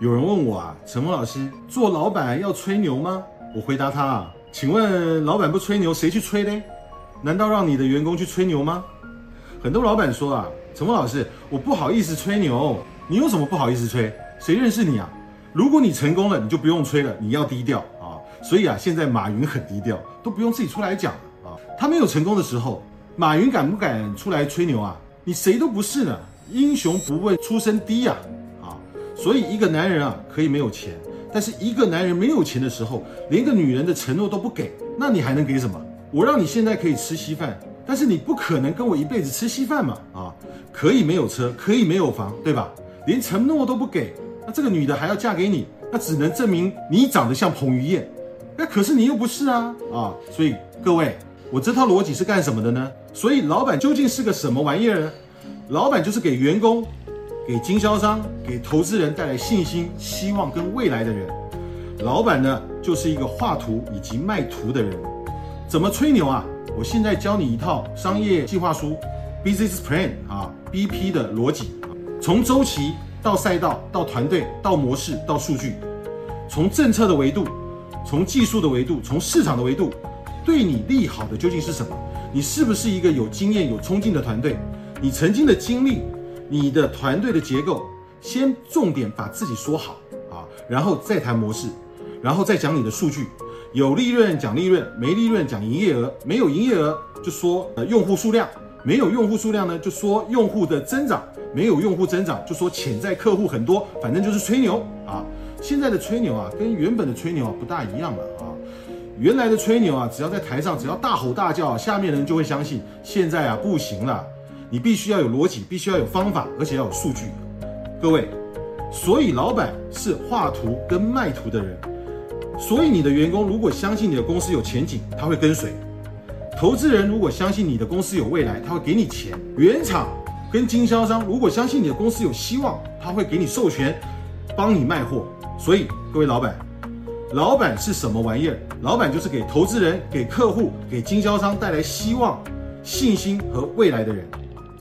有人问我啊，陈峰老师，做老板要吹牛吗？我回答他啊，请问老板不吹牛，谁去吹嘞？难道让你的员工去吹牛吗？很多老板说啊，陈峰老师，我不好意思吹牛，你有什么不好意思吹？谁认识你啊？如果你成功了，你就不用吹了，你要低调啊。所以啊，现在马云很低调，都不用自己出来讲啊。他没有成功的时候，马云敢不敢出来吹牛啊？你谁都不是呢，英雄不问出身低呀。啊所以，一个男人啊，可以没有钱，但是一个男人没有钱的时候，连个女人的承诺都不给，那你还能给什么？我让你现在可以吃稀饭，但是你不可能跟我一辈子吃稀饭嘛？啊，可以没有车，可以没有房，对吧？连承诺都不给，那这个女的还要嫁给你，那只能证明你长得像彭于晏，那可是你又不是啊啊！所以各位，我这套逻辑是干什么的呢？所以老板究竟是个什么玩意儿呢？老板就是给员工。给经销商、给投资人带来信心、希望跟未来的人，老板呢就是一个画图以及卖图的人。怎么吹牛啊？我现在教你一套商业计划书，Business Plan 啊，BP 的逻辑，从周期到赛道到团队到模式到数据，从政策的维度，从技术的维度，从市场的维度，对你利好的究竟是什么？你是不是一个有经验、有冲劲的团队？你曾经的经历？你的团队的结构，先重点把自己说好啊，然后再谈模式，然后再讲你的数据，有利润讲利润，没利润讲营业额，没有营业额就说呃用户数量，没有用户数量呢就说用户的增长，没有用户增长就说潜在客户很多，反正就是吹牛啊。现在的吹牛啊，跟原本的吹牛啊不大一样了啊。原来的吹牛啊，只要在台上只要大吼大叫，下面人就会相信。现在啊不行了。你必须要有逻辑，必须要有方法，而且要有数据。各位，所以老板是画图跟卖图的人。所以你的员工如果相信你的公司有前景，他会跟随；投资人如果相信你的公司有未来，他会给你钱；原厂跟经销商如果相信你的公司有希望，他会给你授权，帮你卖货。所以各位老板，老板是什么玩意儿？老板就是给投资人、给客户、给经销商带来希望、信心和未来的人。